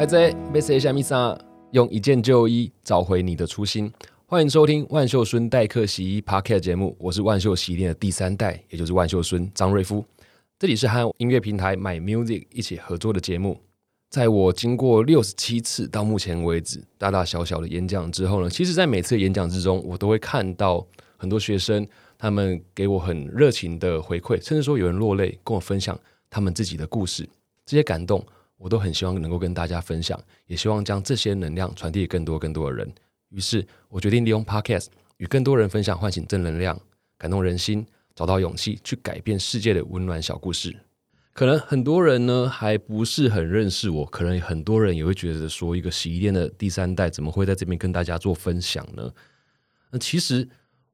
来在 Best 下米莎用一件旧衣找回你的初心。欢迎收听万秀孙代客洗衣 Podcast 节目，我是万秀洗衣店的第三代，也就是万秀孙张瑞夫。这里是和音乐平台 My Music 一起合作的节目。在我经过六十七次到目前为止大大小小的演讲之后呢，其实，在每次演讲之中，我都会看到很多学生他们给我很热情的回馈，甚至说有人落泪，跟我分享他们自己的故事。这些感动，我都很希望能够跟大家分享，也希望将这些能量传递给更多更多的人。于是我决定利用 Podcast 与更多人分享，唤醒正能量，感动人心，找到勇气去改变世界的温暖小故事。可能很多人呢还不是很认识我，可能很多人也会觉得说，一个洗衣店的第三代怎么会在这边跟大家做分享呢？那其实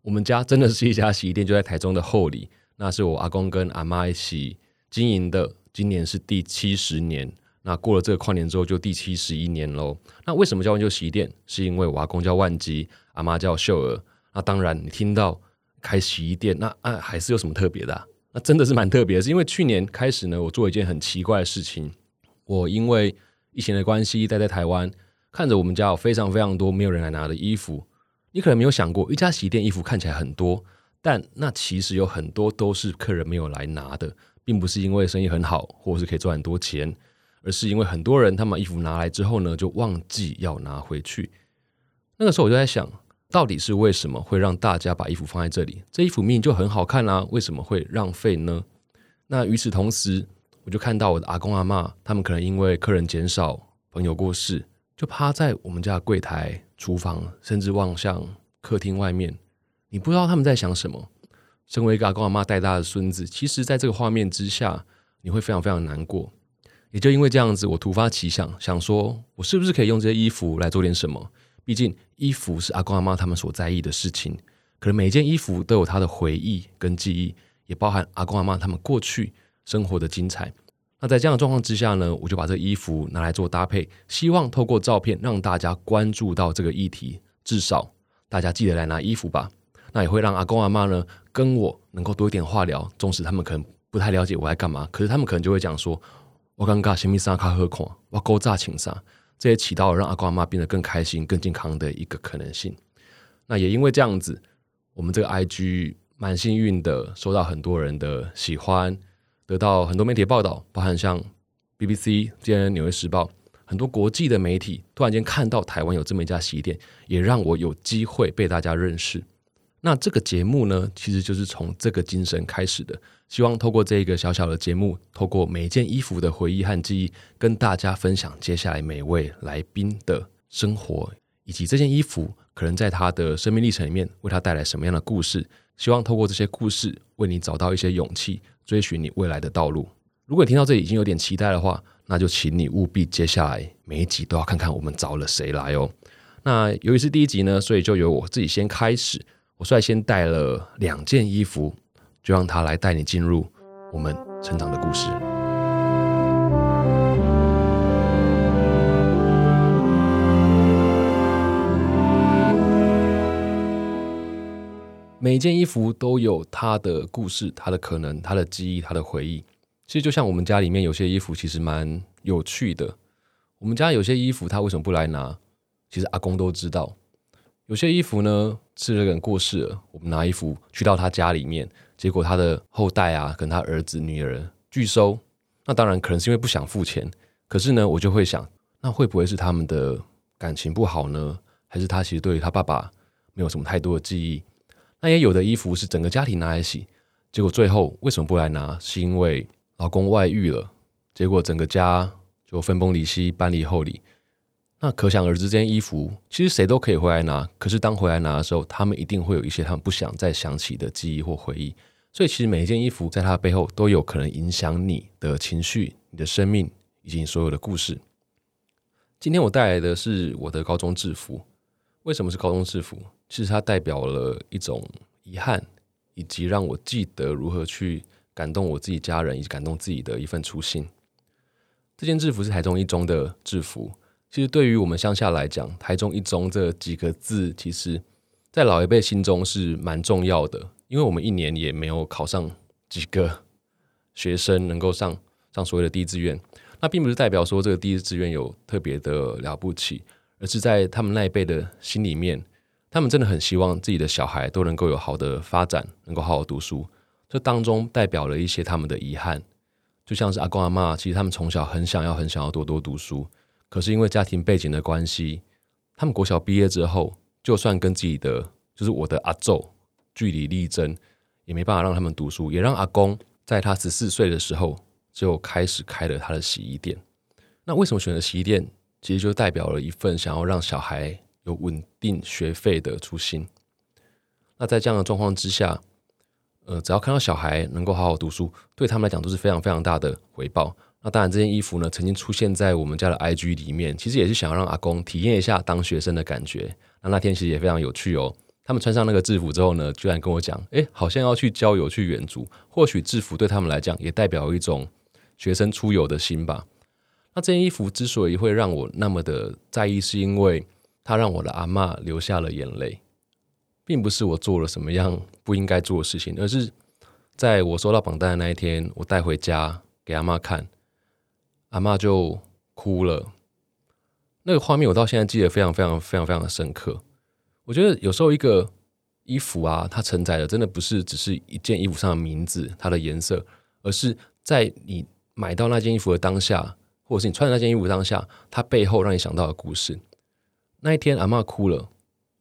我们家真的是一家洗衣店，就在台中的后里，那是我阿公跟阿妈一起经营的，今年是第七十年。那过了这个跨年之后，就第七十一年喽。那为什么叫万秀洗衣店？是因为我阿公叫万吉，阿妈叫秀儿。那当然，你听到开洗衣店，那啊还是有什么特别的？那真的是蛮特别的，是因为去年开始呢，我做一件很奇怪的事情。我因为疫情的关系待在台湾，看着我们家有非常非常多没有人来拿的衣服。你可能没有想过，一家洗衣店衣服看起来很多，但那其实有很多都是客人没有来拿的，并不是因为生意很好，或者是可以赚很多钱。而是因为很多人他把衣服拿来之后呢，就忘记要拿回去。那个时候我就在想，到底是为什么会让大家把衣服放在这里？这衣服明明就很好看啦，为什么会浪费呢？那与此同时，我就看到我的阿公阿妈，他们可能因为客人减少、朋友过世，就趴在我们家的柜台、厨房，甚至望向客厅外面。你不知道他们在想什么。身为一个阿公阿妈带大的孙子，其实在这个画面之下，你会非常非常难过。也就因为这样子，我突发奇想，想说我是不是可以用这些衣服来做点什么？毕竟衣服是阿公阿妈他们所在意的事情，可能每一件衣服都有他的回忆跟记忆，也包含阿公阿妈他们过去生活的精彩。那在这样的状况之下呢，我就把这衣服拿来做搭配，希望透过照片让大家关注到这个议题，至少大家记得来拿衣服吧。那也会让阿公阿妈呢跟我能够多一点话聊，纵使他们可能不太了解我在干嘛，可是他们可能就会讲说。我尴尬，什么啥卡喝款，我勾炸情杀，这也起到了让阿公阿妈变得更开心、更健康的一个可能性。那也因为这样子，我们这个 IG 蛮幸运的，收到很多人的喜欢，得到很多媒体报道，包含像 BBC、今天纽约时报，很多国际的媒体突然间看到台湾有这么一家洗衣店，也让我有机会被大家认识。那这个节目呢，其实就是从这个精神开始的。希望透过这一个小小的节目，透过每一件衣服的回忆和记忆，跟大家分享接下来每位来宾的生活，以及这件衣服可能在他的生命历程里面为他带来什么样的故事。希望透过这些故事，为你找到一些勇气，追寻你未来的道路。如果你听到这里已经有点期待的话，那就请你务必接下来每一集都要看看我们找了谁来哦。那由于是第一集呢，所以就由我自己先开始。我率先带了两件衣服。就让他来带你进入我们成长的故事。每件衣服都有它的故事、它的可能、它的记忆、它的回忆。其实就像我们家里面有些衣服，其实蛮有趣的。我们家有些衣服，他为什么不来拿？其实阿公都知道。有些衣服呢，是人过世了，我们拿衣服去到他家里面。结果他的后代啊，跟他儿子女儿拒收，那当然可能是因为不想付钱。可是呢，我就会想，那会不会是他们的感情不好呢？还是他其实对于他爸爸没有什么太多的记忆？那也有的衣服是整个家庭拿来洗，结果最后为什么不来拿？是因为老公外遇了，结果整个家就分崩离析，搬离后里。那可想而知，这件衣服其实谁都可以回来拿，可是当回来拿的时候，他们一定会有一些他们不想再想起的记忆或回忆。所以，其实每一件衣服在它的背后都有可能影响你的情绪、你的生命以及你所有的故事。今天我带来的是我的高中制服。为什么是高中制服？其实它代表了一种遗憾，以及让我记得如何去感动我自己家人，以及感动自己的一份初心。这件制服是台中一中的制服。其实对于我们乡下来讲，台中一中这几个字，其实在老一辈心中是蛮重要的。因为我们一年也没有考上几个学生能够上上所谓的第一志愿，那并不是代表说这个第一志愿有特别的了不起，而是在他们那一辈的心里面，他们真的很希望自己的小孩都能够有好的发展，能够好好读书。这当中代表了一些他们的遗憾，就像是阿公阿妈，其实他们从小很想要、很想要多多读书，可是因为家庭背景的关系，他们国小毕业之后，就算跟自己的就是我的阿昼据理力争，也没办法让他们读书，也让阿公在他十四岁的时候就开始开了他的洗衣店。那为什么选择洗衣店？其实就代表了一份想要让小孩有稳定学费的初心。那在这样的状况之下。呃，只要看到小孩能够好好读书，对他们来讲都是非常非常大的回报。那当然，这件衣服呢，曾经出现在我们家的 IG 里面，其实也是想要让阿公体验一下当学生的感觉。那那天其实也非常有趣哦。他们穿上那个制服之后呢，居然跟我讲，哎，好像要去郊游、去远足。或许制服对他们来讲，也代表一种学生出游的心吧。那这件衣服之所以会让我那么的在意，是因为它让我的阿妈流下了眼泪。并不是我做了什么样不应该做的事情，而是在我收到榜单的那一天，我带回家给阿妈看，阿妈就哭了。那个画面我到现在记得非常非常非常非常的深刻。我觉得有时候一个衣服啊，它承载的真的不是只是一件衣服上的名字、它的颜色，而是在你买到那件衣服的当下，或者是你穿的那件衣服当下，它背后让你想到的故事。那一天，阿妈哭了。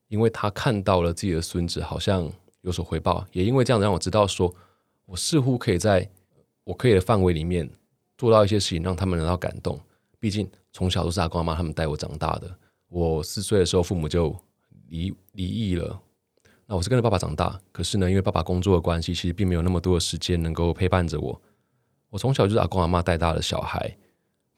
因为她看到了自己的孙子好像有所回报，也因为这样让我知道，说我似乎可以在我可以的范围里面做到一些事情，让他们得到感动。毕竟从小都是阿公阿妈他们带我长大的，我四岁的时候父母就离离异了，那我是跟着爸爸长大。可是呢，因为爸爸工作的关系，其实并没有那么多的时间能够陪伴着我。我从小就是阿公阿妈带大的小孩，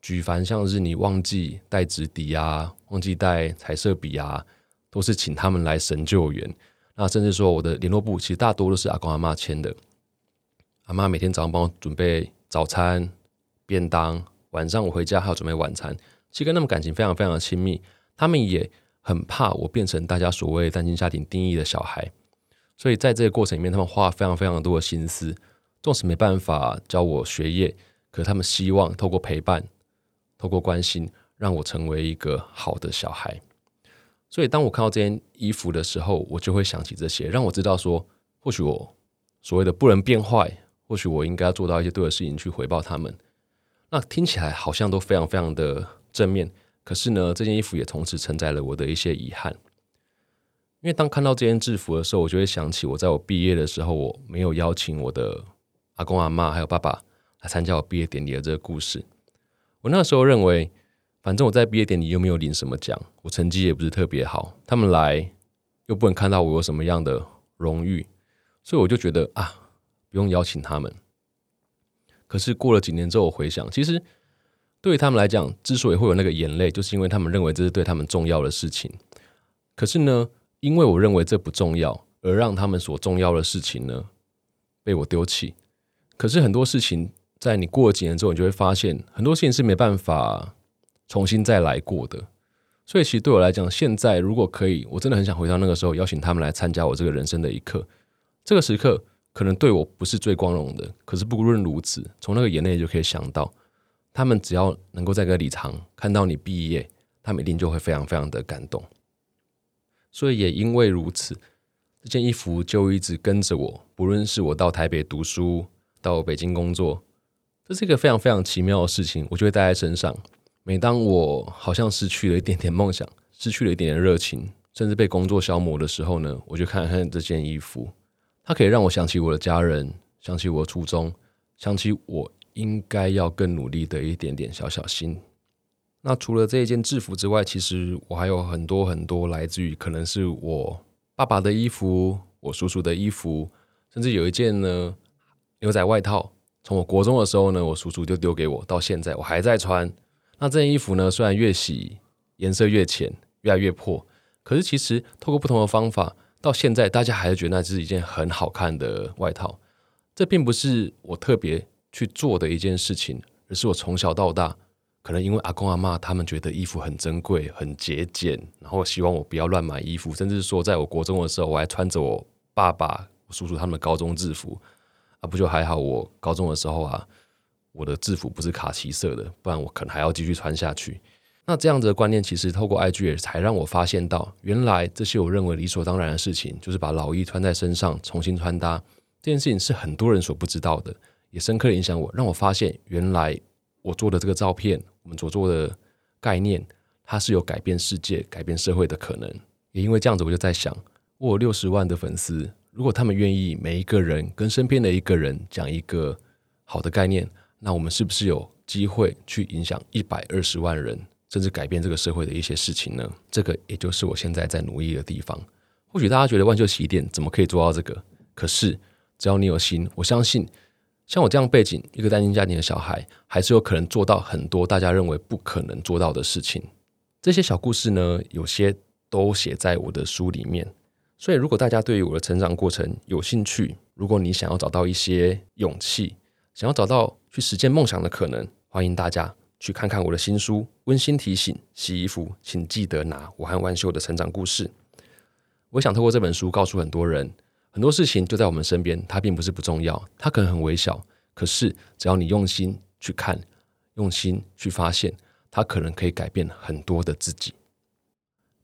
举凡像是你忘记带纸笔啊，忘记带彩色笔啊。都是请他们来神救援，那甚至说我的联络簿其实大多都是阿公阿妈签的。阿妈每天早上帮我准备早餐、便当，晚上我回家还要准备晚餐，其实跟他们感情非常非常的亲密。他们也很怕我变成大家所谓单亲家庭定义的小孩，所以在这个过程里面，他们花非常非常多的心思。纵使没办法教我学业，可他们希望透过陪伴、透过关心，让我成为一个好的小孩。所以，当我看到这件衣服的时候，我就会想起这些，让我知道说，或许我所谓的不能变坏，或许我应该要做到一些对的事情去回报他们。那听起来好像都非常非常的正面，可是呢，这件衣服也同时承载了我的一些遗憾。因为当看到这件制服的时候，我就会想起我在我毕业的时候，我没有邀请我的阿公阿妈还有爸爸来参加我毕业典礼的这个故事。我那时候认为。反正我在毕业典礼又没有领什么奖，我成绩也不是特别好，他们来又不能看到我有什么样的荣誉，所以我就觉得啊，不用邀请他们。可是过了几年之后，我回想，其实对于他们来讲，之所以会有那个眼泪，就是因为他们认为这是对他们重要的事情。可是呢，因为我认为这不重要，而让他们所重要的事情呢被我丢弃。可是很多事情，在你过了几年之后，你就会发现，很多事情是没办法。重新再来过的，所以其实对我来讲，现在如果可以，我真的很想回到那个时候，邀请他们来参加我这个人生的一刻。这个时刻可能对我不是最光荣的，可是不论如此，从那个眼泪就可以想到，他们只要能够在个礼堂看到你毕业，他们一定就会非常非常的感动。所以也因为如此，这件衣服就一直跟着我，不论是我到台北读书，到北京工作，这是一个非常非常奇妙的事情，我就会带在身上。每当我好像失去了一点点梦想，失去了一点点热情，甚至被工作消磨的时候呢，我就看看这件衣服，它可以让我想起我的家人，想起我的初衷，想起我应该要更努力的一点点小小心。那除了这一件制服之外，其实我还有很多很多来自于可能是我爸爸的衣服，我叔叔的衣服，甚至有一件呢牛仔外套，从我国中的时候呢，我叔叔就丢给我，到现在我还在穿。那这件衣服呢？虽然越洗颜色越浅，越来越破，可是其实透过不同的方法，到现在大家还是觉得那是一件很好看的外套。这并不是我特别去做的一件事情，而是我从小到大，可能因为阿公阿妈他们觉得衣服很珍贵、很节俭，然后希望我不要乱买衣服，甚至说在我国中的时候，我还穿着我爸爸、我叔叔他们高中制服啊，不就还好？我高中的时候啊。我的制服不是卡其色的，不然我可能还要继续穿下去。那这样子的观念，其实透过 IG 也才让我发现到，原来这些我认为理所当然的事情，就是把老衣穿在身上重新穿搭这件事情，是很多人所不知道的，也深刻影响我，让我发现原来我做的这个照片，我们所做的概念，它是有改变世界、改变社会的可能。也因为这样子，我就在想，我有六十万的粉丝，如果他们愿意每一个人跟身边的一个人讲一个好的概念，那我们是不是有机会去影响一百二十万人？甚至改变这个社会的一些事情呢？这个也就是我现在在努力的地方。或许大家觉得万秀洗衣店怎么可以做到这个？可是只要你有心，我相信像我这样背景一个单亲家庭的小孩，还是有可能做到很多大家认为不可能做到的事情。这些小故事呢，有些都写在我的书里面。所以，如果大家对于我的成长过程有兴趣，如果你想要找到一些勇气，想要找到去实现梦想的可能，欢迎大家。去看看我的新书，温馨提醒：洗衣服，请记得拿我和万秀的成长故事。我想透过这本书告诉很多人，很多事情就在我们身边，它并不是不重要，它可能很微小，可是只要你用心去看，用心去发现，它可能可以改变很多的自己。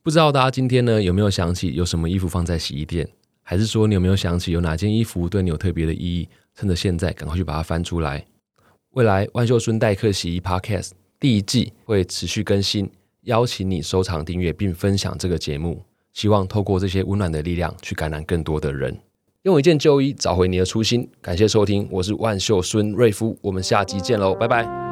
不知道大家今天呢有没有想起有什么衣服放在洗衣店，还是说你有没有想起有哪件衣服对你有特别的意义？趁着现在，赶快去把它翻出来。未来万秀孙代客洗衣 Podcast 第一季会持续更新，邀请你收藏、订阅并分享这个节目，希望透过这些温暖的力量去感染更多的人，用一件旧衣找回你的初心。感谢收听，我是万秀孙瑞夫，我们下集见喽，拜拜。